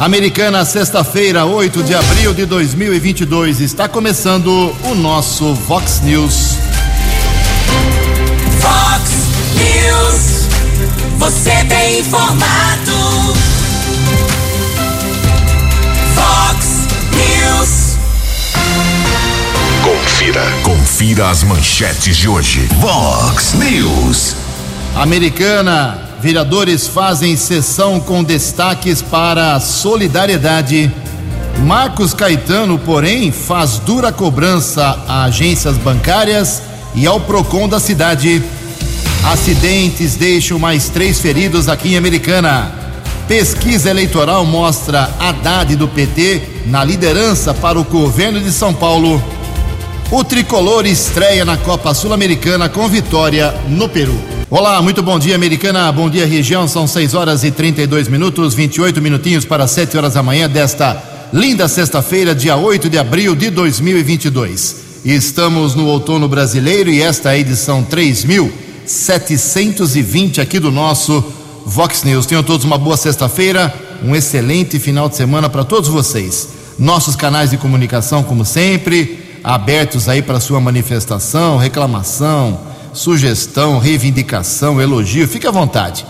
Americana, sexta-feira, 8 de abril de 2022, está começando o nosso Vox News. Vox News, você tem informado. Vox News, Confira. Confira as manchetes de hoje. Vox News. Americana, vereadores fazem sessão com destaques para a solidariedade. Marcos Caetano, porém, faz dura cobrança a agências bancárias e ao PROCON da cidade. Acidentes deixam mais três feridos aqui em Americana. Pesquisa eleitoral mostra Haddad do PT na liderança para o governo de São Paulo. O tricolor estreia na Copa Sul-Americana com vitória no Peru. Olá, muito bom dia, Americana. Bom dia, região. São 6 horas e 32 minutos, 28 minutinhos para 7 horas da manhã desta linda sexta-feira, dia 8 de abril de 2022. Estamos no outono brasileiro e esta é a edição 3720 aqui do nosso Vox News. Tenham todos uma boa sexta-feira, um excelente final de semana para todos vocês. Nossos canais de comunicação, como sempre, abertos aí para sua manifestação, reclamação, sugestão, reivindicação, elogio, fique à vontade.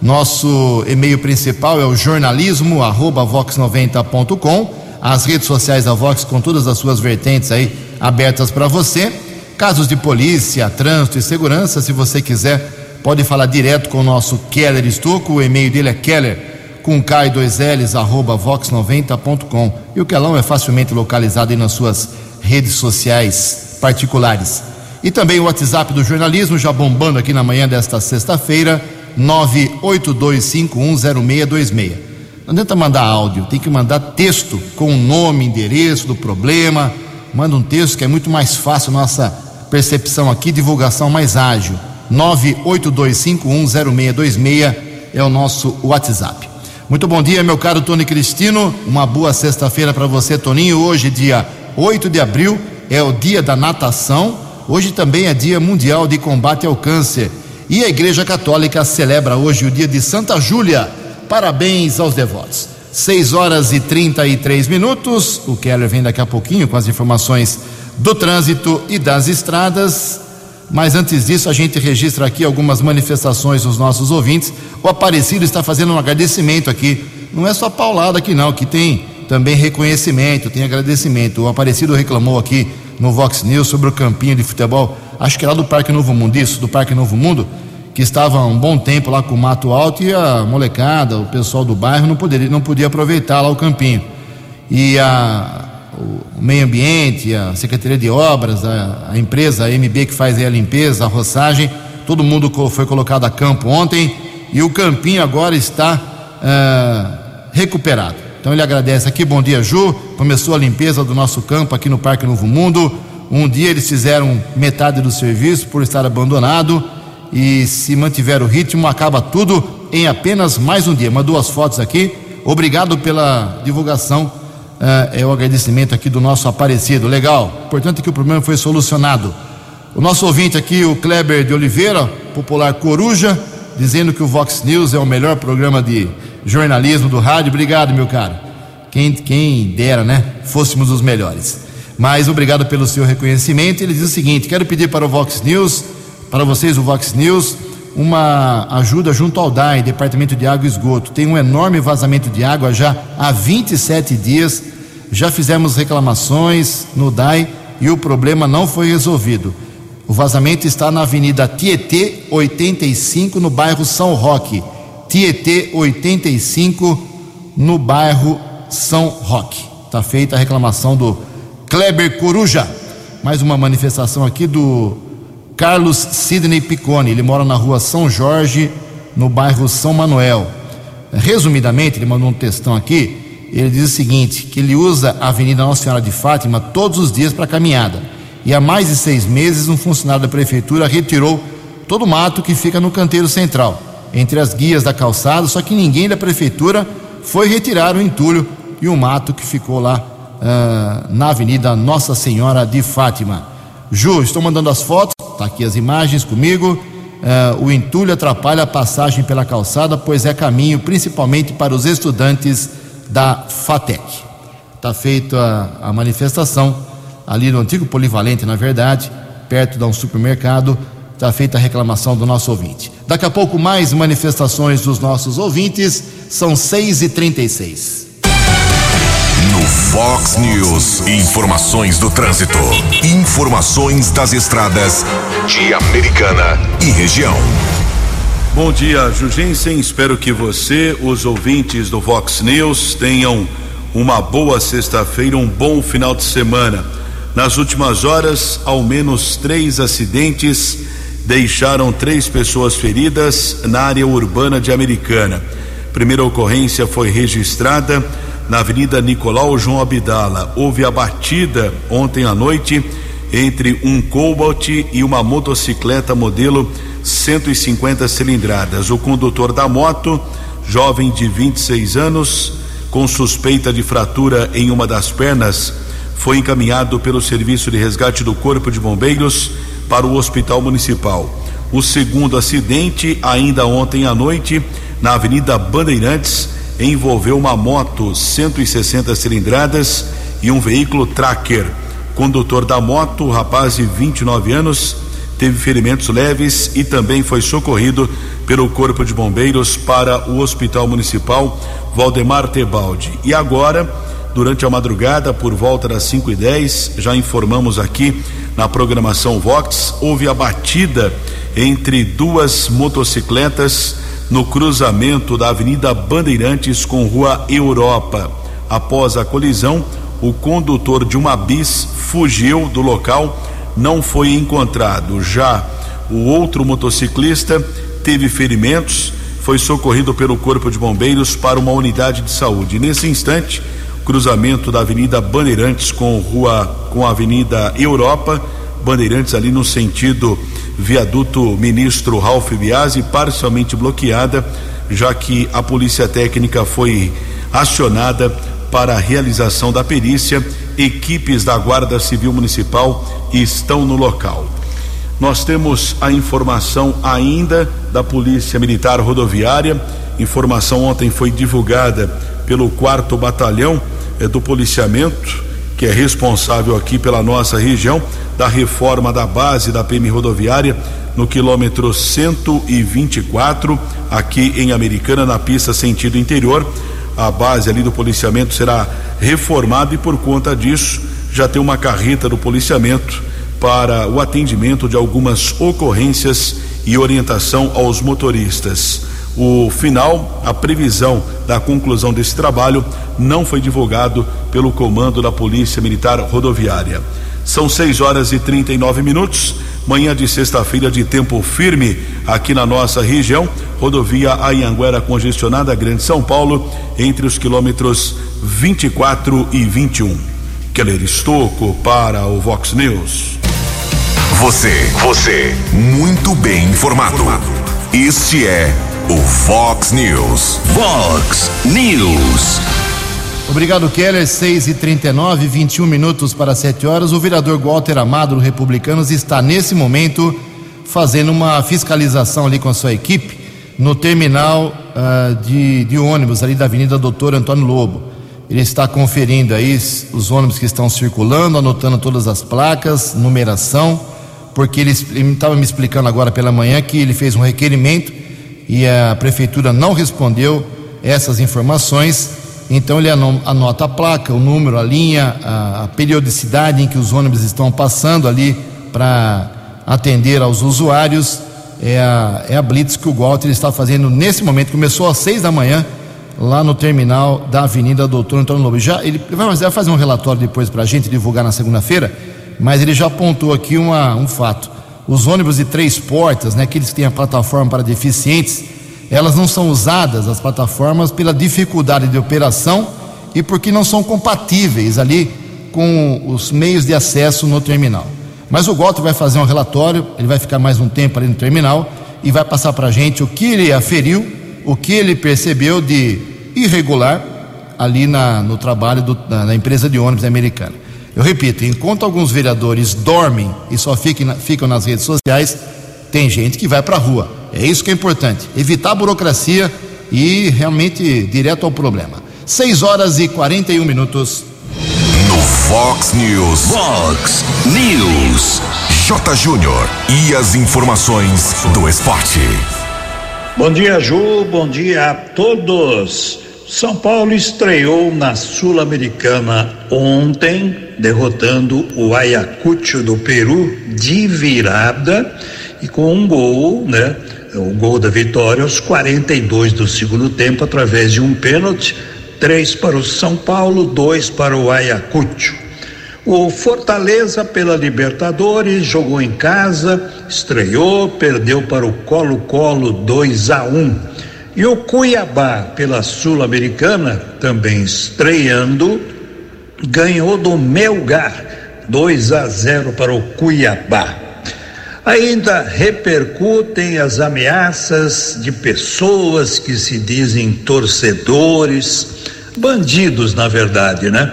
Nosso e-mail principal é o jornalismo arroba vox90.com. As redes sociais da Vox com todas as suas vertentes aí abertas para você. Casos de polícia, trânsito e segurança, se você quiser, pode falar direto com o nosso Keller Estocco. O e-mail dele é keller com K e dois L's arroba vox90.com. E o Kelão é facilmente localizado aí nas suas redes sociais particulares. E também o WhatsApp do jornalismo, já bombando aqui na manhã desta sexta-feira, 982510626. Não adianta mandar áudio, tem que mandar texto com o nome, endereço do problema. Manda um texto que é muito mais fácil nossa percepção aqui, divulgação mais ágil. 982510626 é o nosso WhatsApp. Muito bom dia, meu caro Tony Cristino. Uma boa sexta-feira para você, Toninho. Hoje, dia 8 de abril, é o dia da natação. Hoje também é dia mundial de combate ao câncer. E a Igreja Católica celebra hoje o dia de Santa Júlia. Parabéns aos devotos. 6 horas e 33 minutos. O Keller vem daqui a pouquinho com as informações do trânsito e das estradas. Mas antes disso, a gente registra aqui algumas manifestações dos nossos ouvintes. O Aparecido está fazendo um agradecimento aqui. Não é só paulada aqui, não, que tem também reconhecimento, tem agradecimento. O Aparecido reclamou aqui no Vox News sobre o campinho de futebol, acho que era do Parque Novo Mundo, isso, do Parque Novo Mundo, que estava um bom tempo lá com o mato alto e a molecada, o pessoal do bairro não poderia, não podia aproveitar lá o campinho. E a, o meio ambiente, a Secretaria de Obras, a, a empresa a MB que faz a limpeza, a roçagem, todo mundo foi colocado a campo ontem e o campinho agora está uh, recuperado. Então ele agradece aqui, bom dia Ju, começou a limpeza do nosso campo aqui no Parque Novo Mundo. Um dia eles fizeram metade do serviço por estar abandonado e se mantiver o ritmo, acaba tudo em apenas mais um dia. Mandou as fotos aqui. Obrigado pela divulgação. Uh, é o agradecimento aqui do nosso Aparecido. Legal. Importante que o problema foi solucionado. O nosso ouvinte aqui, o Kleber de Oliveira, popular Coruja, dizendo que o Vox News é o melhor programa de jornalismo do rádio. Obrigado, meu caro. Quem, quem dera, né? Fôssemos os melhores. Mas obrigado pelo seu reconhecimento. Ele diz o seguinte: quero pedir para o Vox News, para vocês, o Vox News, uma ajuda junto ao DAI, Departamento de Água e Esgoto. Tem um enorme vazamento de água já há 27 dias. Já fizemos reclamações no DAI e o problema não foi resolvido. O vazamento está na Avenida Tietê 85, no bairro São Roque. Tietê 85, no bairro São Roque. Está feita a reclamação do Kleber Coruja. Mais uma manifestação aqui do Carlos Sidney Piccone. Ele mora na rua São Jorge, no bairro São Manuel. Resumidamente, ele mandou um textão aqui. Ele diz o seguinte: que ele usa a Avenida Nossa Senhora de Fátima todos os dias para caminhada. E há mais de seis meses, um funcionário da prefeitura retirou todo o mato que fica no canteiro central entre as guias da calçada, só que ninguém da prefeitura foi retirar o entulho e o mato que ficou lá uh, na Avenida Nossa Senhora de Fátima. Ju, estou mandando as fotos, tá aqui as imagens comigo. Uh, o entulho atrapalha a passagem pela calçada, pois é caminho principalmente para os estudantes da FATEC. Está feita a manifestação ali no antigo polivalente, na verdade, perto de um supermercado. Está feita a reclamação do nosso ouvinte. Daqui a pouco, mais manifestações dos nossos ouvintes. São 6h36. No Fox News, informações do trânsito. Informações das estradas de Americana e região. Bom dia, Jugensen. Espero que você, os ouvintes do Fox News, tenham uma boa sexta-feira, um bom final de semana. Nas últimas horas, ao menos três acidentes deixaram três pessoas feridas na área urbana de Americana. Primeira ocorrência foi registrada na Avenida Nicolau João Abdala. Houve a batida ontem à noite entre um Cobalt e uma motocicleta modelo 150 cilindradas. O condutor da moto, jovem de 26 anos, com suspeita de fratura em uma das pernas, foi encaminhado pelo Serviço de Resgate do Corpo de Bombeiros para o Hospital Municipal. O segundo acidente, ainda ontem à noite, na Avenida Bandeirantes, envolveu uma moto 160 cilindradas e um veículo tracker. Condutor da moto, rapaz de 29 anos, teve ferimentos leves e também foi socorrido pelo Corpo de Bombeiros para o Hospital Municipal Valdemar Tebaldi. E agora, durante a madrugada, por volta das 5 e 10 já informamos aqui na programação Vox, houve a batida entre duas motocicletas no cruzamento da Avenida Bandeirantes com Rua Europa. Após a colisão, o condutor de uma bis fugiu do local, não foi encontrado. Já o outro motociclista teve ferimentos, foi socorrido pelo Corpo de Bombeiros para uma unidade de saúde. Nesse instante, cruzamento da Avenida Bandeirantes com Rua com a Avenida Europa, Bandeirantes ali no sentido viaduto Ministro Ralph Biasi, parcialmente bloqueada, já que a Polícia Técnica foi acionada para a realização da perícia. Equipes da Guarda Civil Municipal estão no local. Nós temos a informação ainda da Polícia Militar Rodoviária. Informação ontem foi divulgada pelo quarto batalhão eh, do policiamento, que é responsável aqui pela nossa região da reforma da base da PM rodoviária no quilômetro 124, aqui em Americana, na pista sentido interior. A base ali do policiamento será reformada e por conta disso já tem uma carreta do policiamento para o atendimento de algumas ocorrências e orientação aos motoristas. O final, a previsão da conclusão desse trabalho não foi divulgado pelo comando da Polícia Militar Rodoviária. São 6 horas e 39 minutos. Manhã de sexta-feira de tempo firme aqui na nossa região. Rodovia Anhanguera congestionada, Grande São Paulo, entre os quilômetros 24 e 21. Keller Estocco para o Vox News. Você, você, muito bem informado. Este é o Fox News. Fox News. Obrigado, Keller. 6 e 39 21 minutos para 7 horas. O vereador Walter Amado, do Republicanos, está nesse momento fazendo uma fiscalização ali com a sua equipe no terminal uh, de, de ônibus ali da Avenida Doutor Antônio Lobo. Ele está conferindo aí os ônibus que estão circulando, anotando todas as placas, numeração, porque ele estava me explicando agora pela manhã que ele fez um requerimento e a prefeitura não respondeu essas informações então ele anota a placa, o número, a linha, a, a periodicidade em que os ônibus estão passando ali para atender aos usuários. É a, é a blitz que o Walter está fazendo nesse momento. Começou às seis da manhã lá no terminal da Avenida Doutor Antônio Lobo. Já ele vai fazer um relatório depois para a gente divulgar na segunda-feira, mas ele já apontou aqui uma, um fato. Os ônibus de três portas, né, aqueles que têm a plataforma para deficientes, elas não são usadas, as plataformas, pela dificuldade de operação e porque não são compatíveis ali com os meios de acesso no terminal. Mas o Walter vai fazer um relatório, ele vai ficar mais um tempo ali no terminal e vai passar para a gente o que ele aferiu, o que ele percebeu de irregular ali na, no trabalho do, na, na, empresa de ônibus americana. Eu repito, enquanto alguns vereadores dormem e só ficam, ficam nas redes sociais, tem gente que vai para a rua. É isso que é importante, evitar a burocracia e realmente direto ao problema. 6 horas e 41 minutos. No Fox News. Fox News. J. Júnior. E as informações do esporte. Bom dia, Ju. Bom dia a todos. São Paulo estreou na Sul-Americana ontem, derrotando o Ayacucho do Peru de virada e com um gol, né? O gol da vitória aos 42 do segundo tempo, através de um pênalti, três para o São Paulo, dois para o Ayacucho. O Fortaleza pela Libertadores jogou em casa, estreou, perdeu para o Colo-Colo 2 a 1. E o Cuiabá pela Sul-Americana, também estreando, ganhou do Melgar 2 a 0 para o Cuiabá. Ainda repercutem as ameaças de pessoas que se dizem torcedores, bandidos na verdade, né?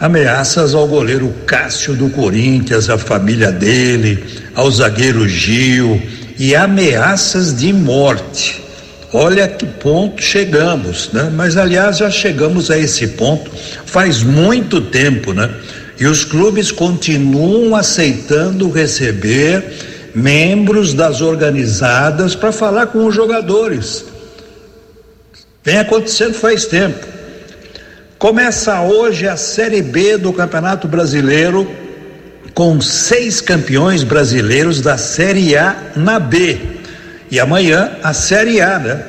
ameaças ao goleiro Cássio do Corinthians, à família dele, ao zagueiro Gil e ameaças de morte. Olha que ponto chegamos, né? Mas aliás já chegamos a esse ponto faz muito tempo, né? E os clubes continuam aceitando receber membros das organizadas para falar com os jogadores. Vem acontecendo faz tempo. Começa hoje a Série B do Campeonato Brasileiro, com seis campeões brasileiros da Série A na B. E amanhã a Série A, né?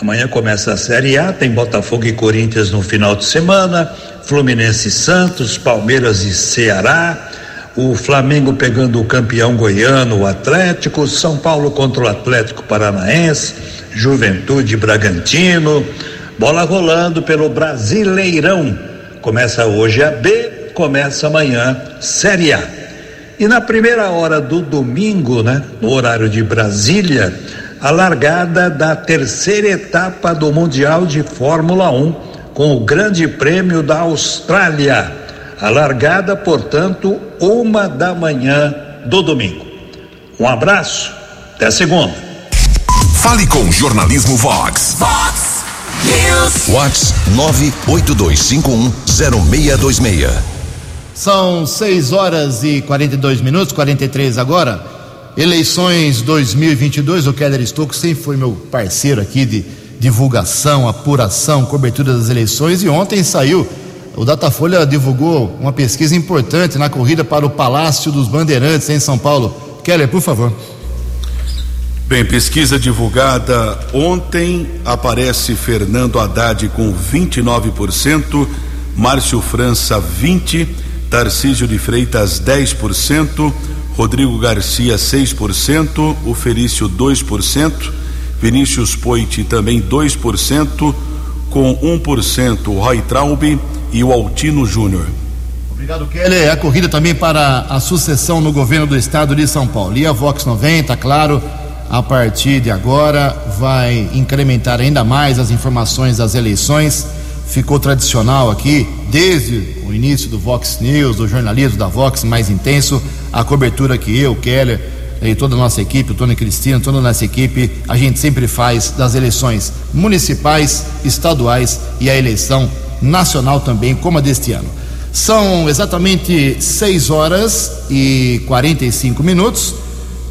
Amanhã começa a Série A, tem Botafogo e Corinthians no final de semana, Fluminense e Santos, Palmeiras e Ceará, o Flamengo pegando o campeão goiano, o Atlético, São Paulo contra o Atlético Paranaense, Juventude Bragantino, Bola rolando pelo Brasileirão. Começa hoje a B, começa amanhã Série A. E na primeira hora do domingo, né, no horário de Brasília, a largada da terceira etapa do Mundial de Fórmula 1 com o Grande Prêmio da Austrália. A largada, portanto, uma da manhã do domingo. Um abraço, até segunda. Fale com Jornalismo Vox. Fox News. Whats 982510626. São 6 horas e 42 minutos, 43 agora. Eleições 2022. O Keller Estocco sempre foi meu parceiro aqui de divulgação, apuração, cobertura das eleições. E ontem saiu, o Datafolha divulgou uma pesquisa importante na corrida para o Palácio dos Bandeirantes em São Paulo. Keller, por favor. Bem, pesquisa divulgada ontem aparece Fernando Haddad com 29%, Márcio França 20%, Tarcísio de Freitas 10%, Rodrigo Garcia 6%, o Felício 2%, Vinícius Poit também 2%, com 1% o Roy Traub e o Altino Júnior. Obrigado, Keller. A corrida também para a sucessão no governo do estado de São Paulo. E a Vox 90, claro a partir de agora vai incrementar ainda mais as informações das eleições. Ficou tradicional aqui, desde o início do Vox News, do jornalismo da Vox mais intenso, a cobertura que eu, Keller e toda a nossa equipe, o Tony Cristina, toda a nossa equipe, a gente sempre faz das eleições municipais, estaduais e a eleição nacional também, como a deste ano. São exatamente 6 horas e 45 minutos.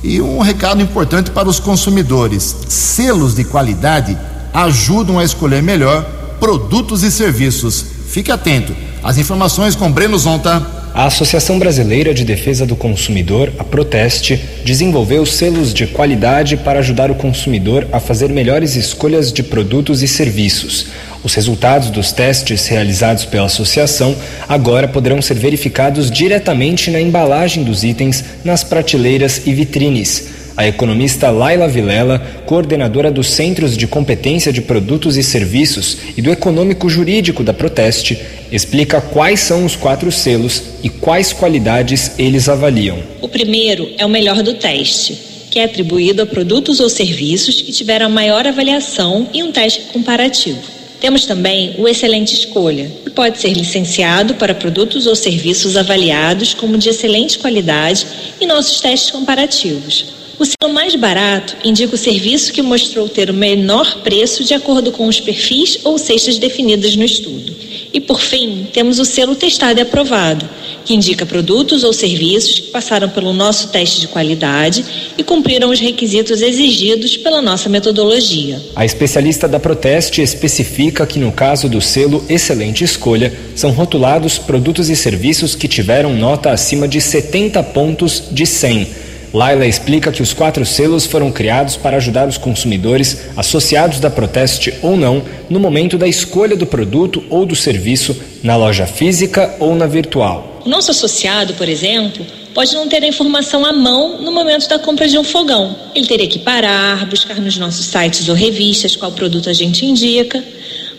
E um recado importante para os consumidores: selos de qualidade ajudam a escolher melhor produtos e serviços. Fique atento. As informações com Breno Zonta. A Associação Brasileira de Defesa do Consumidor, a Proteste, desenvolveu selos de qualidade para ajudar o consumidor a fazer melhores escolhas de produtos e serviços. Os resultados dos testes realizados pela associação agora poderão ser verificados diretamente na embalagem dos itens, nas prateleiras e vitrines. A economista Laila Vilela, coordenadora dos Centros de Competência de Produtos e Serviços e do Econômico Jurídico da Proteste, explica quais são os quatro selos e quais qualidades eles avaliam. O primeiro é o melhor do teste, que é atribuído a produtos ou serviços que tiveram a maior avaliação em um teste comparativo. Temos também o Excelente Escolha, que pode ser licenciado para produtos ou serviços avaliados como de excelente qualidade em nossos testes comparativos. O selo mais barato indica o serviço que mostrou ter o menor preço de acordo com os perfis ou cestas definidas no estudo. E por fim, temos o selo testado e aprovado, que indica produtos ou serviços que passaram pelo nosso teste de qualidade e cumpriram os requisitos exigidos pela nossa metodologia. A especialista da Proteste especifica que no caso do selo Excelente Escolha, são rotulados produtos e serviços que tiveram nota acima de 70 pontos de 100 Laila explica que os quatro selos foram criados para ajudar os consumidores, associados da Proteste ou não, no momento da escolha do produto ou do serviço na loja física ou na virtual. O nosso associado, por exemplo, pode não ter a informação à mão no momento da compra de um fogão. Ele teria que parar, buscar nos nossos sites ou revistas qual produto a gente indica.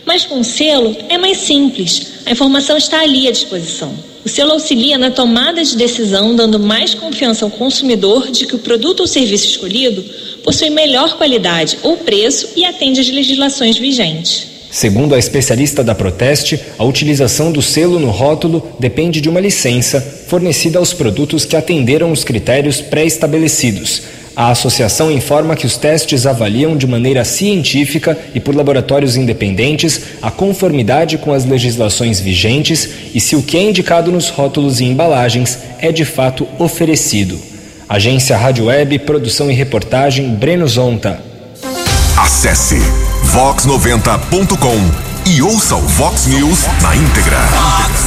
Mas com o selo é mais simples, a informação está ali à disposição. O selo auxilia na tomada de decisão, dando mais confiança ao consumidor de que o produto ou serviço escolhido possui melhor qualidade ou preço e atende às legislações vigentes. Segundo a especialista da Proteste, a utilização do selo no rótulo depende de uma licença fornecida aos produtos que atenderam os critérios pré-estabelecidos a associação informa que os testes avaliam de maneira científica e por laboratórios independentes a conformidade com as legislações vigentes e se o que é indicado nos rótulos e embalagens é de fato oferecido. Agência Rádio Web, produção e reportagem Breno Zonta. Acesse vox90.com e ouça o Vox News na íntegra.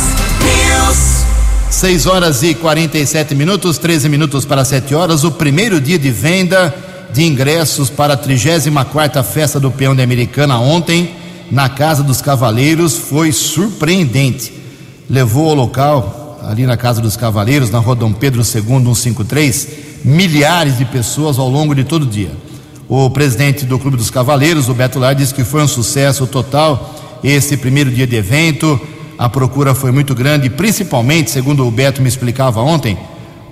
Vox News. 6 horas e 47 minutos, 13 minutos para 7 horas. O primeiro dia de venda de ingressos para a 34 Festa do Peão de Americana ontem, na Casa dos Cavaleiros, foi surpreendente. Levou ao local, ali na Casa dos Cavaleiros, na rua Dom Pedro II, 153, milhares de pessoas ao longo de todo o dia. O presidente do Clube dos Cavaleiros, o Beto Lar, disse que foi um sucesso total esse primeiro dia de evento a procura foi muito grande, principalmente, segundo o Beto me explicava ontem,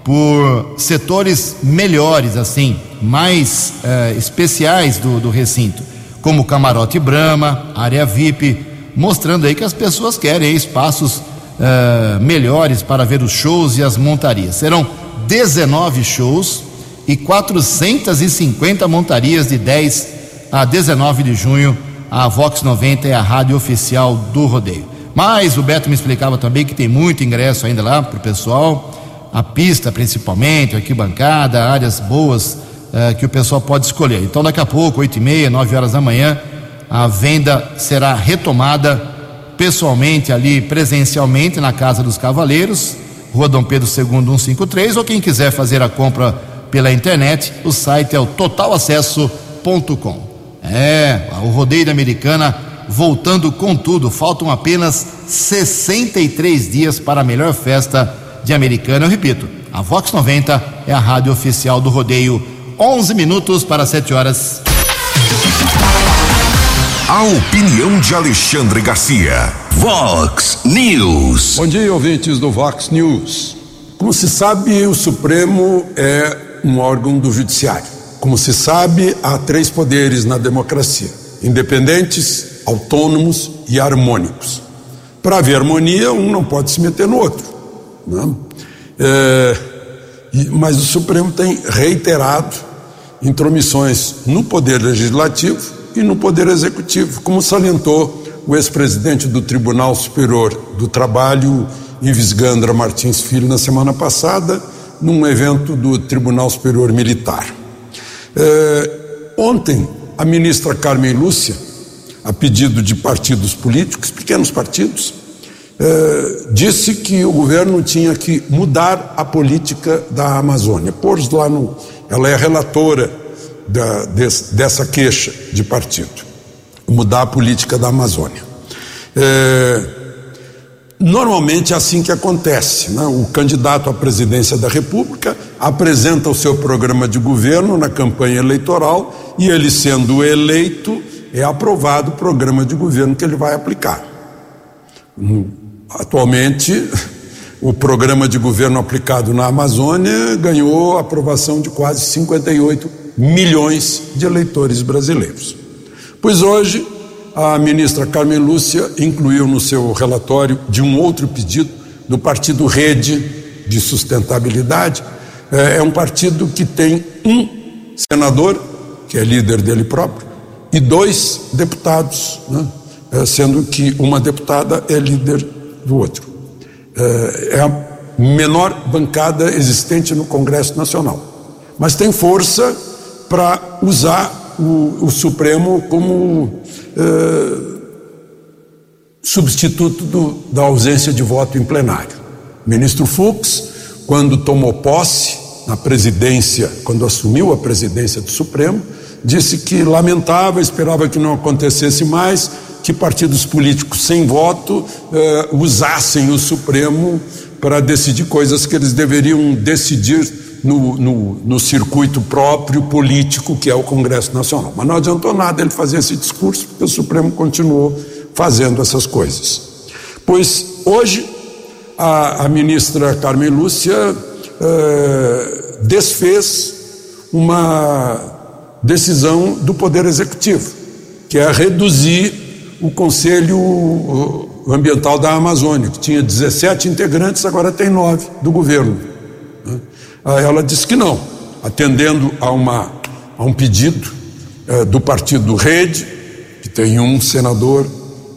por setores melhores, assim, mais uh, especiais do, do recinto, como Camarote Brama, área VIP, mostrando aí que as pessoas querem espaços uh, melhores para ver os shows e as montarias. Serão 19 shows e 450 montarias de 10 a 19 de junho. A Vox 90 é a rádio oficial do rodeio. Mas o Beto me explicava também que tem muito ingresso ainda lá para o pessoal, a pista principalmente, a arquibancada, áreas boas uh, que o pessoal pode escolher. Então daqui a pouco, 8 e meia, 9 horas da manhã, a venda será retomada pessoalmente ali, presencialmente, na Casa dos Cavaleiros, Rua Dom Pedro II 153, ou quem quiser fazer a compra pela internet, o site é o totalacesso.com. É, o rodeio da Americana voltando com tudo. Faltam apenas 63 dias para a melhor festa de Americana. Eu repito, a Vox 90 é a rádio oficial do rodeio. 11 minutos para 7 horas. A opinião de Alexandre Garcia. Vox News. Bom dia, ouvintes do Vox News. Como se sabe, o Supremo é um órgão do Judiciário. Como se sabe, há três poderes na democracia: independentes, autônomos e harmônicos. Para haver harmonia, um não pode se meter no outro. Né? É, mas o Supremo tem reiterado intromissões no Poder Legislativo e no Poder Executivo, como salientou o ex-presidente do Tribunal Superior do Trabalho, Ives Gandra Martins Filho, na semana passada, num evento do Tribunal Superior Militar. É, ontem, a ministra Carmen Lúcia a pedido de partidos políticos, pequenos partidos, eh, disse que o governo tinha que mudar a política da Amazônia. Pôs lá no. Ela é relatora da, des, dessa queixa de partido. Mudar a política da Amazônia. Eh, normalmente é assim que acontece. Né? O candidato à presidência da República apresenta o seu programa de governo na campanha eleitoral e ele, sendo eleito, é aprovado o programa de governo que ele vai aplicar. Atualmente, o programa de governo aplicado na Amazônia ganhou aprovação de quase 58 milhões de eleitores brasileiros. Pois hoje, a ministra Carmen Lúcia incluiu no seu relatório de um outro pedido do partido Rede de Sustentabilidade. É, é um partido que tem um senador, que é líder dele próprio, e dois deputados, né? é, sendo que uma deputada é líder do outro. É, é a menor bancada existente no Congresso Nacional, mas tem força para usar o, o, Supremo como é, substituto do, da ausência de voto em plenário. Ministro Fux, quando tomou posse na presidência, quando assumiu a presidência do Supremo, disse que lamentava, esperava que não acontecesse mais, que partidos políticos sem voto eh, usassem o Supremo para decidir coisas que eles deveriam decidir no, no, no, circuito próprio político que é o Congresso Nacional. Mas não adiantou nada ele fazer esse discurso, porque o Supremo continuou fazendo essas coisas. Pois hoje a, a ministra Carmen Lúcia eh, desfez uma decisão do Poder Executivo, que é reduzir o Conselho Ambiental da Amazônia, que tinha 17 integrantes, agora tem nove do governo. Né? Ela disse que não, atendendo a, uma, a um pedido é, do partido Rede, que tem um senador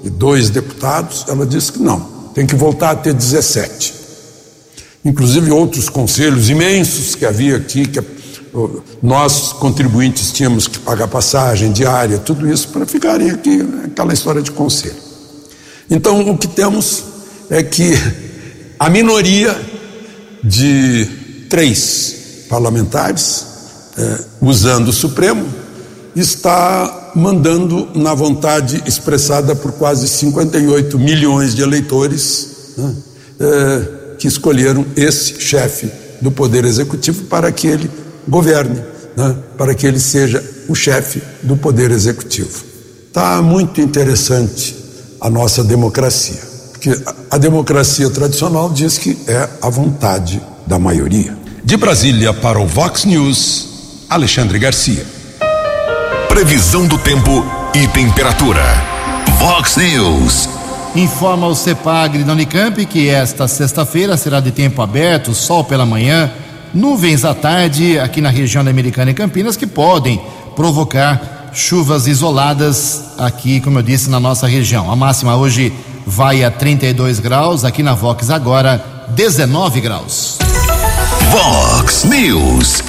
e dois deputados, ela disse que não, tem que voltar a ter 17. Inclusive outros conselhos imensos que havia aqui, que nós, contribuintes, tínhamos que pagar passagem diária, tudo isso para ficarem aqui, né, aquela história de conselho. Então, o que temos é que a minoria de três parlamentares, é, usando o Supremo, está mandando na vontade expressada por quase 58 milhões de eleitores né, é, que escolheram esse chefe do Poder Executivo para que ele governe, né, para que ele seja o chefe do Poder Executivo. Está muito interessante a nossa democracia, porque a democracia tradicional diz que é a vontade da maioria. De Brasília para o Vox News, Alexandre Garcia. Previsão do tempo e temperatura. Vox News. Informa o CEPAGRE da Unicamp que esta sexta-feira será de tempo aberto, sol pela manhã Nuvens à tarde aqui na região da Americana e Campinas que podem provocar chuvas isoladas aqui, como eu disse, na nossa região. A máxima hoje vai a 32 graus, aqui na Vox agora 19 graus. Vox News.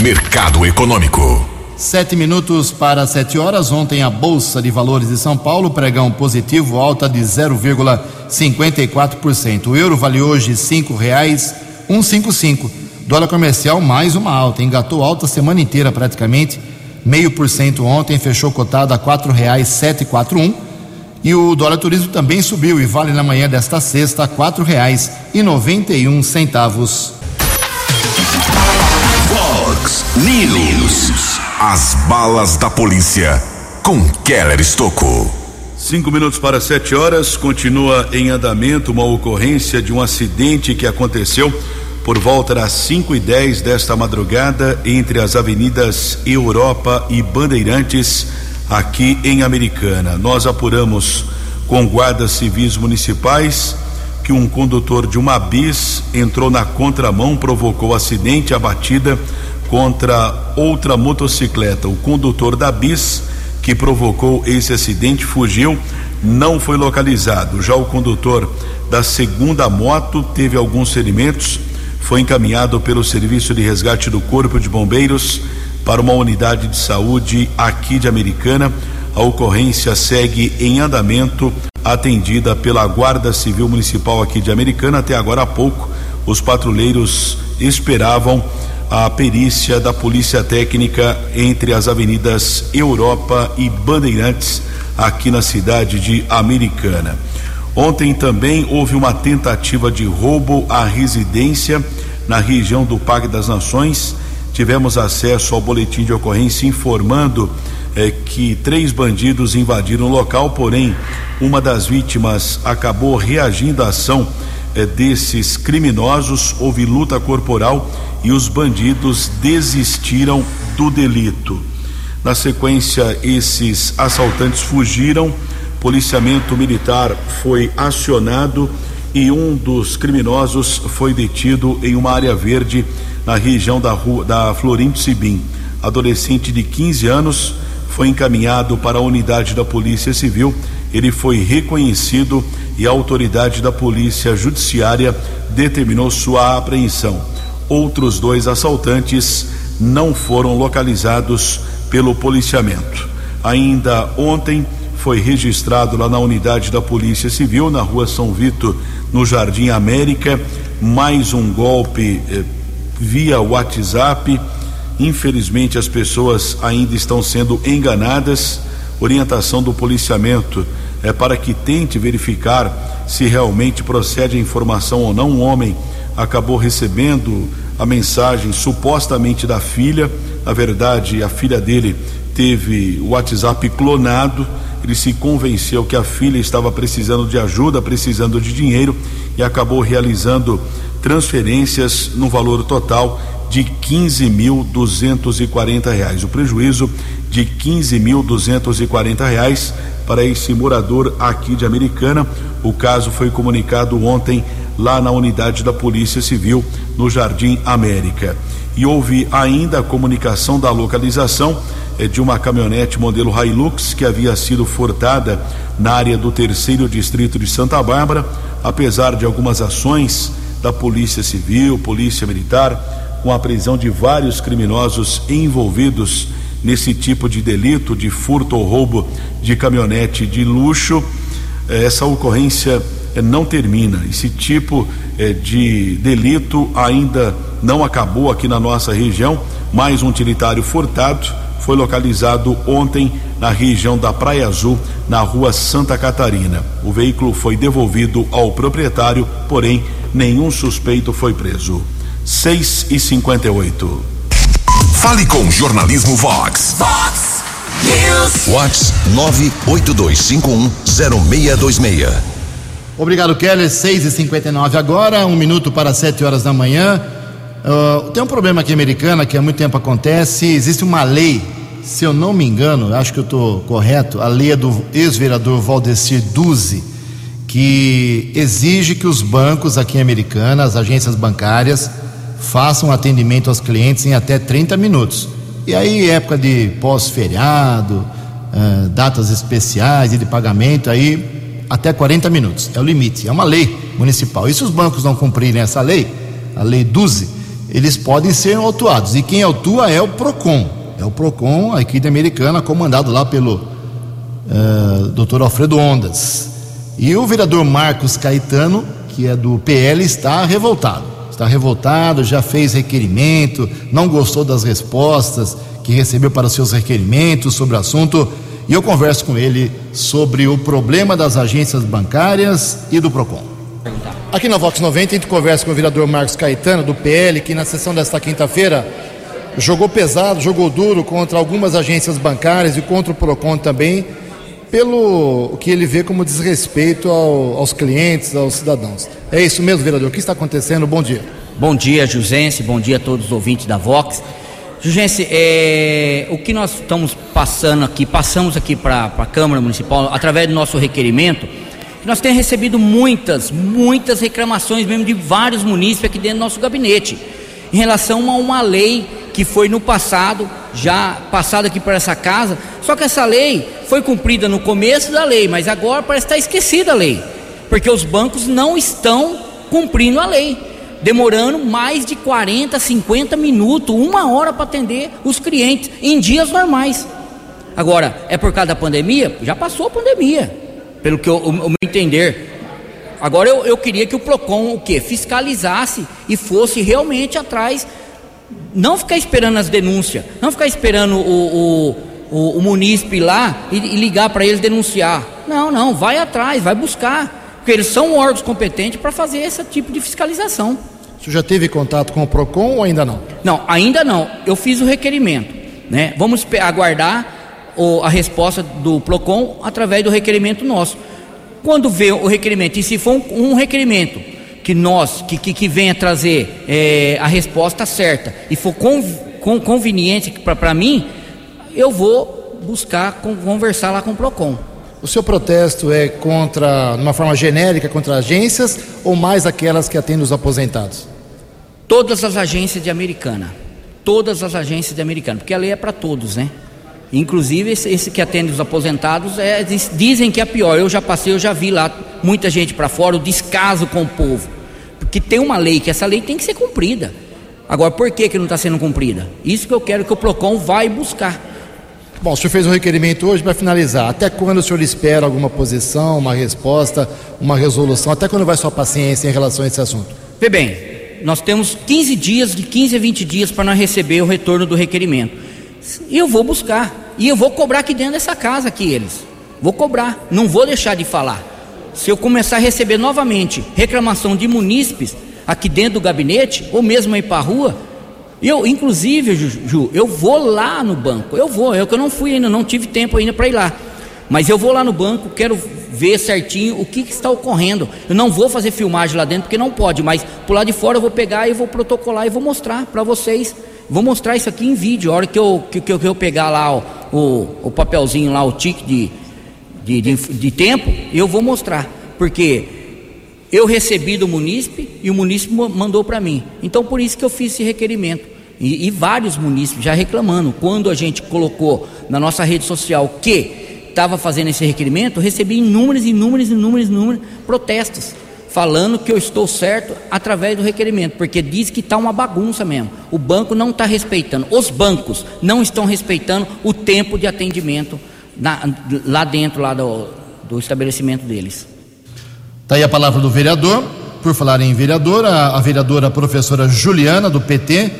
Mercado Econômico. Sete minutos para sete horas. Ontem a Bolsa de Valores de São Paulo pregão positivo, alta de 0,54%. O euro vale hoje cinco reais 155. Dólar comercial mais uma alta, engatou alta a semana inteira praticamente, meio por cento ontem, fechou cotado a quatro reais sete quatro um. E o dólar turismo também subiu e vale na manhã desta sexta a quatro reais e noventa e um centavos. Fox News. As balas da polícia com Keller Estocou. Cinco minutos para sete horas, continua em andamento uma ocorrência de um acidente que aconteceu por volta das 5 e 10 desta madrugada, entre as avenidas Europa e Bandeirantes, aqui em Americana. Nós apuramos com guardas civis municipais que um condutor de uma bis entrou na contramão, provocou acidente, a batida contra outra motocicleta. O condutor da bis que provocou esse acidente fugiu, não foi localizado. Já o condutor da segunda moto teve alguns ferimentos foi encaminhado pelo Serviço de Resgate do Corpo de Bombeiros para uma unidade de saúde aqui de Americana. A ocorrência segue em andamento, atendida pela Guarda Civil Municipal aqui de Americana. Até agora há pouco, os patrulheiros esperavam a perícia da Polícia Técnica entre as avenidas Europa e Bandeirantes, aqui na cidade de Americana. Ontem também houve uma tentativa de roubo à residência na região do Parque das Nações. Tivemos acesso ao boletim de ocorrência informando eh, que três bandidos invadiram o local, porém, uma das vítimas acabou reagindo à ação eh, desses criminosos. Houve luta corporal e os bandidos desistiram do delito. Na sequência, esses assaltantes fugiram policiamento militar foi acionado e um dos criminosos foi detido em uma área verde na região da rua da Florinto Sibim. adolescente de 15 anos, foi encaminhado para a unidade da Polícia Civil. Ele foi reconhecido e a autoridade da Polícia Judiciária determinou sua apreensão. Outros dois assaltantes não foram localizados pelo policiamento. Ainda ontem foi registrado lá na unidade da Polícia Civil, na rua São Vito, no Jardim América, mais um golpe eh, via WhatsApp. Infelizmente, as pessoas ainda estão sendo enganadas. Orientação do policiamento é para que tente verificar se realmente procede a informação ou não. Um homem acabou recebendo a mensagem supostamente da filha. Na verdade, a filha dele teve o WhatsApp clonado. Ele se convenceu que a filha estava precisando de ajuda, precisando de dinheiro e acabou realizando transferências no valor total de 15.240 reais. O prejuízo de 15.240 reais para esse morador aqui de Americana. O caso foi comunicado ontem lá na unidade da Polícia Civil no Jardim América. E houve ainda a comunicação da localização de uma caminhonete modelo Hilux que havia sido furtada na área do terceiro distrito de Santa Bárbara, apesar de algumas ações da Polícia Civil, Polícia Militar, com a prisão de vários criminosos envolvidos nesse tipo de delito de furto ou roubo de caminhonete de luxo. Eh, essa ocorrência eh, não termina. Esse tipo eh, de delito ainda não acabou aqui na nossa região. Mais um utilitário furtado foi localizado ontem na região da Praia Azul, na rua Santa Catarina. O veículo foi devolvido ao proprietário, porém nenhum suspeito foi preso. 6 e 58. Fale com Jornalismo Vox. Vox News. Vox 982510626. Obrigado, Keller. 6 e 59 agora, um minuto para 7 horas da manhã. Uh, tem um problema aqui americana que há muito tempo acontece. Existe uma lei, se eu não me engano, acho que eu estou correto, a lei é do ex-vereador Valdecir Duzi, que exige que os bancos aqui em Americana, as agências bancárias, façam atendimento aos clientes em até 30 minutos. E aí, época de pós-feriado, uh, datas especiais e de pagamento, aí até 40 minutos, é o limite, é uma lei municipal. E se os bancos não cumprirem essa lei, a lei 12, eles podem ser autuados. E quem autua é o PROCON, é o PROCON aqui de Americana, comandado lá pelo uh, Dr. Alfredo Ondas. E o vereador Marcos Caetano, que é do PL, está revoltado. Está revoltado, já fez requerimento, não gostou das respostas que recebeu para os seus requerimentos sobre o assunto e eu converso com ele sobre o problema das agências bancárias e do PROCON. Aqui na Vox 90 a gente conversa com o vereador Marcos Caetano, do PL, que na sessão desta quinta-feira jogou pesado, jogou duro contra algumas agências bancárias e contra o PROCON também, pelo que ele vê como desrespeito ao, aos clientes, aos cidadãos. É isso mesmo, vereador? O que está acontecendo? Bom dia. Bom dia, Jusense, bom dia a todos os ouvintes da Vox. Jugense, é, o que nós estamos passando aqui, passamos aqui para a Câmara Municipal, através do nosso requerimento, nós temos recebido muitas, muitas reclamações mesmo de vários munícipes aqui dentro do nosso gabinete, em relação a uma lei que foi no passado, já passada aqui para essa casa, só que essa lei foi cumprida no começo da lei, mas agora parece estar esquecida a lei, porque os bancos não estão cumprindo a lei demorando mais de 40, 50 minutos, uma hora para atender os clientes em dias normais. Agora, é por causa da pandemia? Já passou a pandemia, pelo que eu, o, meu entender. Agora eu, eu queria que o PROCON o quê? fiscalizasse e fosse realmente atrás, não ficar esperando as denúncias, não ficar esperando o, o, o, o munícipe lá e, e ligar para eles denunciar. Não, não, vai atrás, vai buscar porque eles são órgãos competentes para fazer esse tipo de fiscalização. Você já teve contato com o PROCON ou ainda não? Não, ainda não. Eu fiz o requerimento. Né? Vamos aguardar o, a resposta do PROCON através do requerimento nosso. Quando vê o requerimento, e se for um, um requerimento que nós, que, que, que venha trazer é, a resposta certa e for con, con, conveniente para mim, eu vou buscar conversar lá com o PROCON. O seu protesto é contra, de uma forma genérica, contra agências ou mais aquelas que atendem os aposentados? Todas as agências de Americana. todas as agências de americano, porque a lei é para todos, né? Inclusive esse, esse, que atende os aposentados é, dizem que é pior. Eu já passei, eu já vi lá muita gente para fora, o descaso com o povo. Porque tem uma lei que essa lei tem que ser cumprida. Agora, por que, que não está sendo cumprida? Isso que eu quero que o PROCON vai buscar. Bom, o senhor fez um requerimento hoje para finalizar. Até quando o senhor espera alguma posição, uma resposta, uma resolução? Até quando vai sua paciência em relação a esse assunto? Vê bem, nós temos 15 dias, de 15 a 20 dias para nós receber o retorno do requerimento. E eu vou buscar. E eu vou cobrar aqui dentro dessa casa aqui eles. Vou cobrar. Não vou deixar de falar. Se eu começar a receber novamente reclamação de munícipes aqui dentro do gabinete, ou mesmo aí para a rua, eu, inclusive, Ju, eu vou lá no banco. Eu vou, eu que eu não fui ainda, não tive tempo ainda para ir lá. Mas eu vou lá no banco, quero ver certinho o que, que, está ocorrendo. Eu não vou fazer filmagem lá dentro porque não pode, mas por lá de fora eu vou pegar e vou protocolar e vou mostrar para vocês. Vou mostrar isso aqui em vídeo. A hora que eu, que, que eu, pegar lá o, o, o, papelzinho lá, o tique de, de, de, de tempo, eu vou mostrar. Porque eu recebi do munícipe e o munícipe mandou para mim. Então por isso que eu fiz esse requerimento. E, e, vários munícipes já reclamando. Quando a gente colocou na nossa rede social que estava fazendo esse requerimento, recebi inúmeros, inúmeros, inúmeros, inúmeros protestos falando que eu estou certo através do requerimento, porque diz que está uma bagunça mesmo. O banco não está respeitando, os bancos não estão respeitando o tempo de atendimento na, lá dentro lá do, do estabelecimento deles. Está aí a palavra do vereador. Por falar em vereadora, a, vereadora professora Juliana, do PT,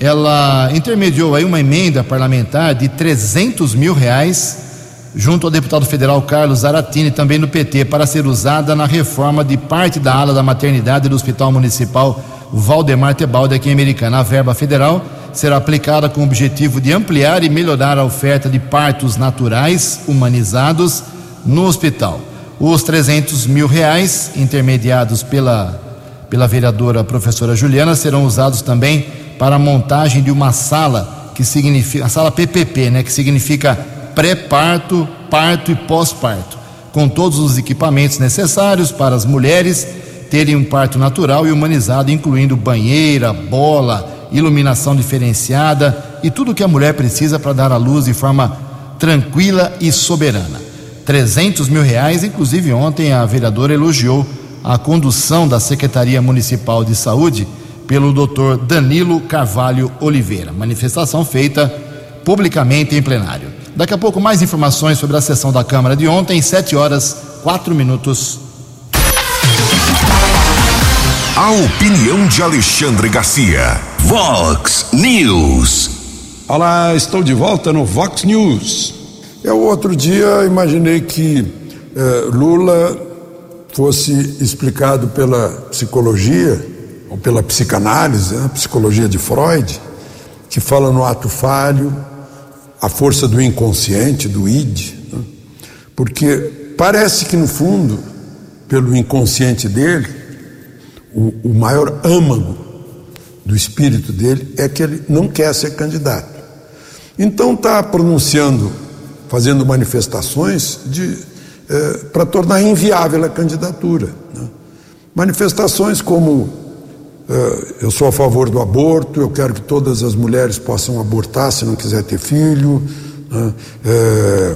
ela intermediou aí uma emenda parlamentar de 300 mil reais junto ao deputado federal Carlos Zaratini, também do PT, para ser usada na reforma de parte da ala da maternidade do Hospital Municipal Valdemar Tebaldi aqui em Americana. A verba federal será aplicada com o objetivo de ampliar e melhorar a oferta de partos naturais humanizados no hospital. Os 300 mil reais intermediados pela, pela vereadora professora Juliana serão usados também para a montagem de uma sala que significa, a sala PPP, né, que significa pré-parto, parto e pós-parto, com todos os equipamentos necessários para as mulheres terem um parto natural e humanizado, incluindo banheira, bola, iluminação diferenciada e tudo o que a mulher precisa para dar à luz de forma tranquila e soberana. 300 mil reais. Inclusive, ontem a vereadora elogiou a condução da Secretaria Municipal de Saúde pelo doutor Danilo Carvalho Oliveira. Manifestação feita publicamente em plenário. Daqui a pouco, mais informações sobre a sessão da Câmara de ontem, 7 horas, 4 minutos. A opinião de Alexandre Garcia. Vox News. Olá, estou de volta no Vox News. Eu outro dia imaginei que eh, Lula fosse explicado pela psicologia ou pela psicanálise, né, a psicologia de Freud, que fala no ato falho, a força do inconsciente, do id, né, porque parece que no fundo, pelo inconsciente dele, o, o maior âmago do espírito dele é que ele não quer ser candidato. Então está pronunciando fazendo manifestações eh, para tornar inviável a candidatura. Né? Manifestações como eu sou a favor do aborto, eu quero que todas as mulheres possam abortar se não quiser ter filho, né? eh,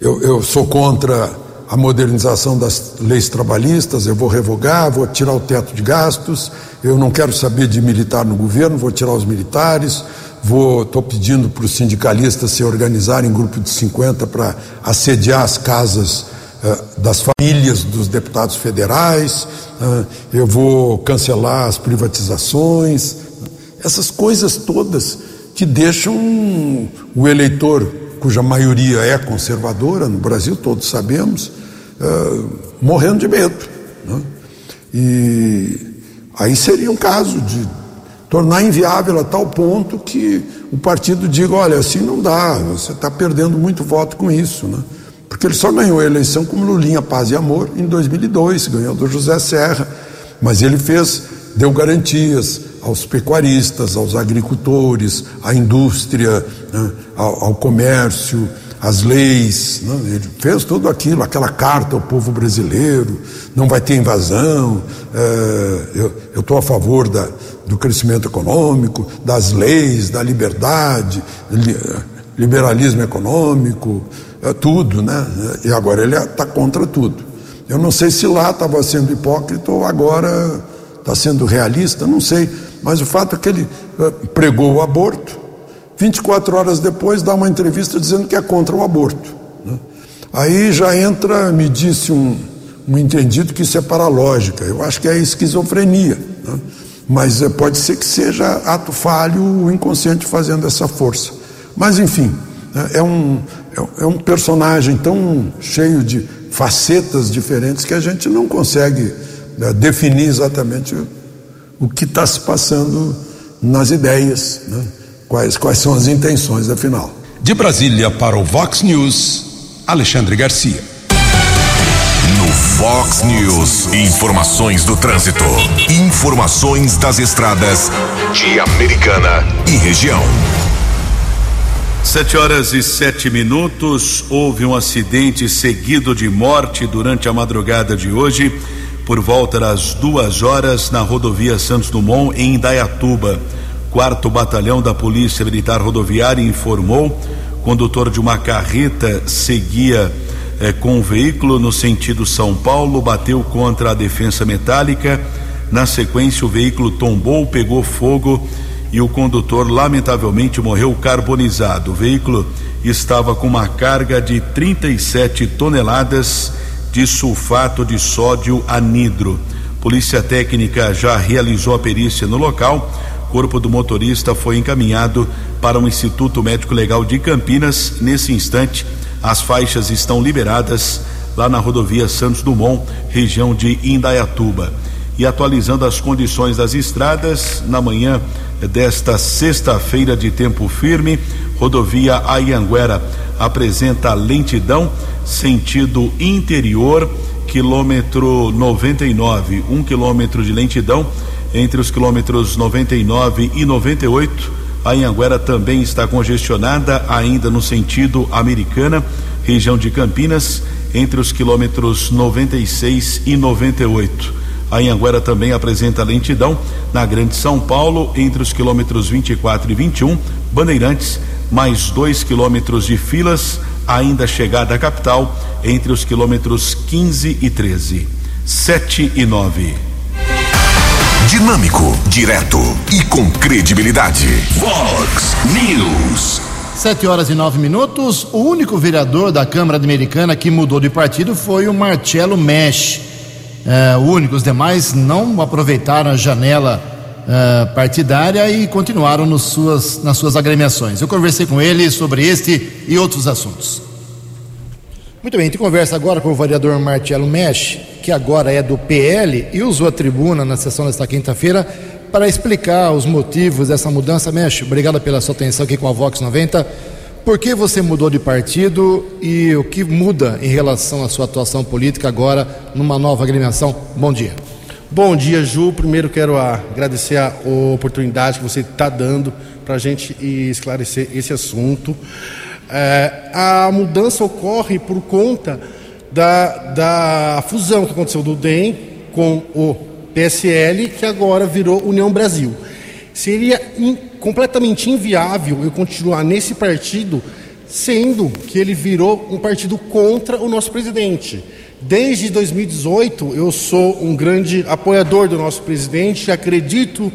eu, eu sou contra a modernização das leis trabalhistas, eu vou revogar, vou tirar o teto de gastos, eu não quero saber de militar no governo, vou tirar os militares, Vou, estou pedindo para os sindicalistas se organizarem em grupo de 50 para assediar as casas das famílias dos deputados federais. Uh, eu vou cancelar as privatizações. Essas coisas todas que deixam o eleitor, cuja maioria é conservadora, no Brasil todos sabemos, morrendo de medo. Né? E aí seria um caso de tornar inviável a tal ponto que o partido diga: olha, assim não dá, você está perdendo muito voto com isso. Né? Porque ele só ganhou a eleição como Lulinha Paz e Amor em 2002, ganhou do José Serra, mas ele fez, deu garantias aos pecuaristas, aos agricultores, à indústria, né? ao, ao, comércio, às leis, né? ele fez tudo aquilo, aquela carta ao povo brasileiro, não vai ter invasão, é, eu estou a favor da, do crescimento econômico, das leis, da liberdade, liberalismo econômico, é tudo, né? E agora ele está contra tudo. Eu não sei se lá estava sendo hipócrita ou agora está sendo realista, não sei. Mas o fato é que ele eh, pregou o aborto, 24 horas depois dá uma entrevista dizendo que é contra o aborto. Né? Aí já entra, me disse um, um entendido que isso é paralógica. Eu acho que é esquizofrenia. Né? Mas eh, pode ser que seja ato falho o inconsciente fazendo essa força. Mas enfim, né? é um, é, é um personagem tão cheio de facetas diferentes que a gente não consegue né, definir exatamente o, o que está se passando nas ideias, né? quais, quais são as intenções, afinal. De Brasília para o Vox News, Alexandre Garcia. No Vox News, informações do trânsito, informações das estradas de Americana e região. Sete horas e sete minutos. Houve um acidente seguido de morte durante a madrugada de hoje, por volta das duas horas, na rodovia Santos Dumont, em Indaiatuba. Quarto Batalhão da Polícia Militar Rodoviária informou: condutor de uma carreta seguia eh, com o veículo no sentido São Paulo, bateu contra a defensa metálica. Na sequência, o veículo tombou, pegou fogo e o condutor lamentavelmente morreu carbonizado. O veículo estava com uma carga de 37 toneladas de sulfato de sódio anidro. Polícia Técnica já realizou a perícia no local. Corpo do motorista foi encaminhado para o Instituto Médico Legal de Campinas. Nesse instante, as faixas estão liberadas lá na rodovia Santos Dumont, região de Indaiatuba. E atualizando as condições das estradas, na manhã desta sexta-feira de tempo firme, rodovia Ayanguera apresenta lentidão, sentido interior, quilômetro 99, um quilômetro de lentidão entre os quilômetros 99 e 98. A Anhanguera também está congestionada, ainda no sentido americana, região de Campinas, entre os quilômetros 96 e 98. A Anhanguera também apresenta lentidão na Grande São Paulo, entre os quilômetros 24 e 21. Bandeirantes, mais dois quilômetros de filas, ainda chegada à capital, entre os quilômetros 15 e 13. 7 e 9. Dinâmico, direto e com credibilidade. Fox News. Sete horas e nove minutos. O único vereador da Câmara Americana que mudou de partido foi o Marcelo Mesh. O único, os demais não aproveitaram a janela é, partidária e continuaram nos suas, nas suas agremiações. Eu conversei com ele sobre este e outros assuntos. Muito bem, a gente conversa agora com o vereador Marcelo Mesh, que agora é do PL e usou a tribuna na sessão desta quinta-feira para explicar os motivos dessa mudança. Mesh, obrigado pela sua atenção aqui com a Vox 90. Por que você mudou de partido e o que muda em relação à sua atuação política agora numa nova agremiação? Bom dia. Bom dia, Ju. Primeiro quero agradecer a oportunidade que você está dando para a gente esclarecer esse assunto. É, a mudança ocorre por conta da, da fusão que aconteceu do DEM com o PSL, que agora virou União Brasil. Seria completamente inviável eu continuar nesse partido, sendo que ele virou um partido contra o nosso presidente. Desde 2018, eu sou um grande apoiador do nosso presidente, acredito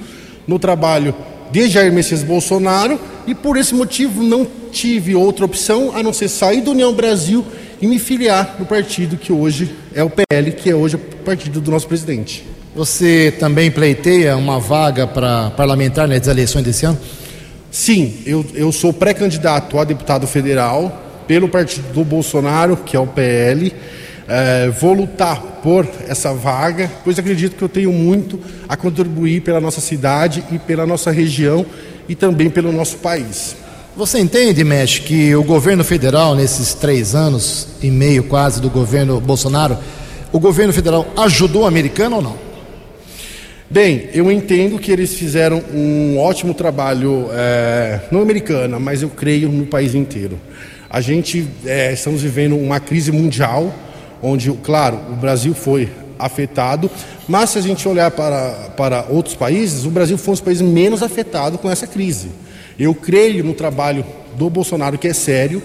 no trabalho de Jair Messias Bolsonaro e por esse motivo não tive outra opção a não ser sair da União Brasil e me filiar no partido que hoje é o PL, que é hoje o partido do nosso presidente. Você também pleiteia uma vaga para parlamentar nas eleições desse ano? Sim, eu, eu sou pré-candidato a deputado federal pelo partido do Bolsonaro, que é o PL. É, vou lutar por essa vaga, pois acredito que eu tenho muito a contribuir pela nossa cidade e pela nossa região e também pelo nosso país. Você entende, Mesh, que o governo federal, nesses três anos e meio quase do governo Bolsonaro, o governo federal ajudou o americano ou não? Bem, eu entendo que eles fizeram um ótimo trabalho, é, não americana, mas eu creio no país inteiro. A gente é, estamos vivendo uma crise mundial onde, claro, o Brasil foi afetado, mas se a gente olhar para, para outros países, o Brasil foi um dos países menos afetados com essa crise. Eu creio no trabalho do Bolsonaro, que é sério,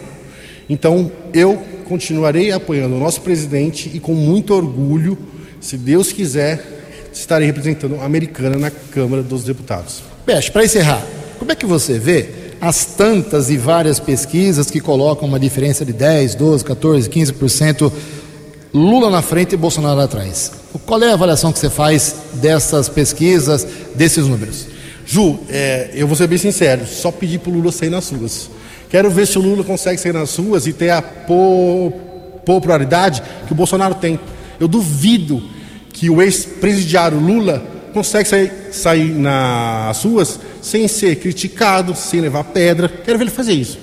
então eu continuarei apoiando o nosso presidente e com muito orgulho, se Deus quiser, estarei representando a americana na Câmara dos Deputados. Peixe, para encerrar, como é que você vê as tantas e várias pesquisas que colocam uma diferença de 10, 12, 14, 15%, Lula na frente e Bolsonaro atrás? Qual é a avaliação que você faz dessas pesquisas, desses números? Ju, é, eu vou ser bem sincero, só pedir para o Lula sair nas ruas. Quero ver se o Lula consegue sair nas ruas e ter a popularidade que o Bolsonaro tem. Eu duvido que o ex-presidiário Lula consegue sair, sair nas ruas sem ser criticado, sem levar pedra. Quero ver ele fazer isso.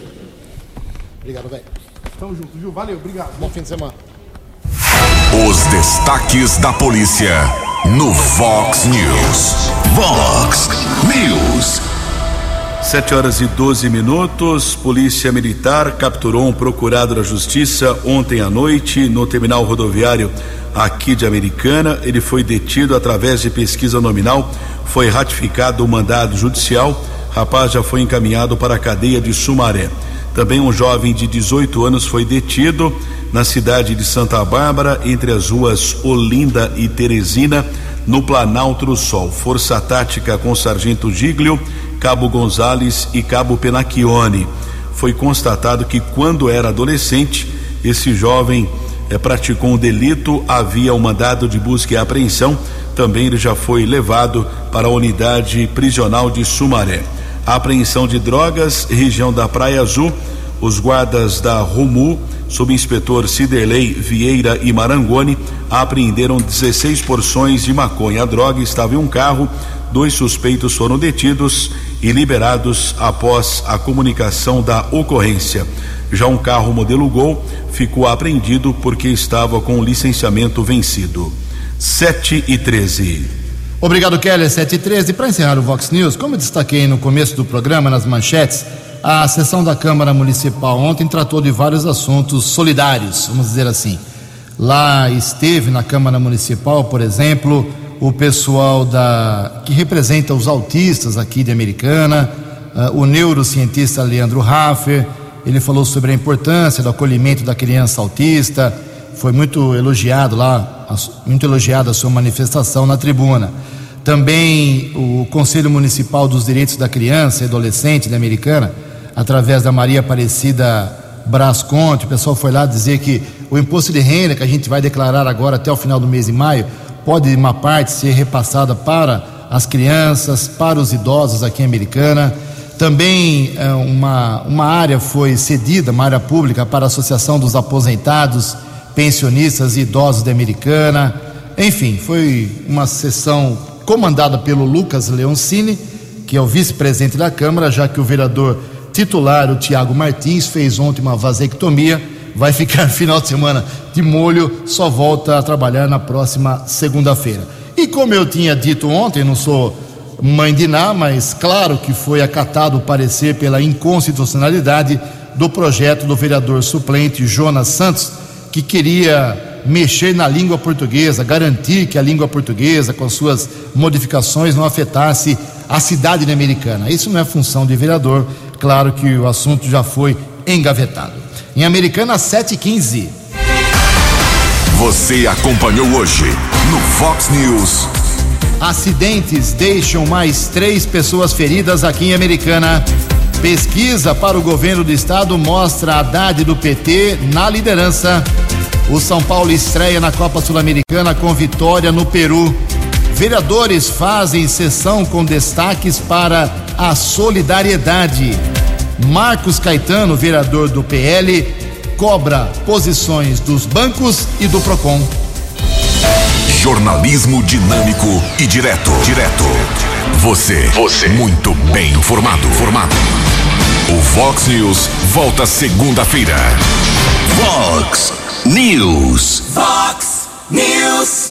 Obrigado, velho. Tamo junto, Ju. Valeu, obrigado. Bom fim de semana. Os destaques da polícia no Vox News. Vox News. 7 horas e 12 minutos. Polícia Militar capturou um procurado da Justiça ontem à noite no terminal rodoviário aqui de Americana. Ele foi detido através de pesquisa nominal. Foi ratificado o mandado judicial. Rapaz já foi encaminhado para a cadeia de Sumaré. Também um jovem de 18 anos foi detido na cidade de Santa Bárbara, entre as ruas Olinda e Teresina, no Planalto do Sol. Força tática com Sargento Giglio, Cabo Gonzales e Cabo Penacchione. Foi constatado que quando era adolescente, esse jovem eh, praticou um delito, havia um mandado de busca e apreensão. Também ele já foi levado para a unidade prisional de Sumaré. A apreensão de drogas, região da Praia Azul, os guardas da Romu, subinspetor Ciderley Vieira e Marangoni, apreenderam 16 porções de maconha. A droga estava em um carro. Dois suspeitos foram detidos e liberados após a comunicação da ocorrência. Já um carro modelo Gol ficou apreendido porque estava com o licenciamento vencido. 7 e 13. Obrigado, Keller. 7 e 13. Para encerrar o Vox News, como destaquei no começo do programa, nas manchetes, a sessão da Câmara Municipal ontem tratou de vários assuntos solidários, vamos dizer assim. Lá esteve na Câmara Municipal, por exemplo, o pessoal da que representa os autistas aqui de Americana, uh, o neurocientista Leandro Raffer, ele falou sobre a importância do acolhimento da criança autista, foi muito elogiado lá, muito elogiada a sua manifestação na tribuna. Também o Conselho Municipal dos Direitos da Criança e Adolescente da Americana, através da Maria Aparecida Brasconte, o pessoal foi lá dizer que o imposto de renda que a gente vai declarar agora até o final do mês de maio pode, uma parte, ser repassada para as crianças, para os idosos aqui em Americana. Também eh, uma, uma área foi cedida, uma área pública, para a Associação dos Aposentados, Pensionistas e Idosos de Americana. Enfim, foi uma sessão comandada pelo Lucas Leoncini, que é o vice-presidente da Câmara, já que o vereador titular, o Tiago Martins, fez ontem uma vasectomia, vai ficar final de semana de molho, só volta a trabalhar na próxima segunda-feira. E como eu tinha dito ontem, não sou mãe de Ná, mas claro que foi acatado o parecer pela inconstitucionalidade do projeto do vereador suplente Jonas Santos, que queria mexer na língua portuguesa, garantir que a língua portuguesa, com suas modificações, não afetasse a cidade americana. Isso não é função de vereador, claro que o assunto já foi engavetado. Em Americana 715. Você acompanhou hoje no Fox News. Acidentes deixam mais três pessoas feridas aqui em Americana. Pesquisa para o governo do estado mostra a Haddad do PT na liderança. O São Paulo estreia na Copa Sul-Americana com vitória no Peru. Vereadores fazem sessão com destaques para a solidariedade. Marcos Caetano, vereador do PL, cobra posições dos bancos e do PROCON. Jornalismo dinâmico e direto. Direto. Você. Você. Muito bem informado. Formado. O Fox News volta segunda-feira. Fox News. Fox News.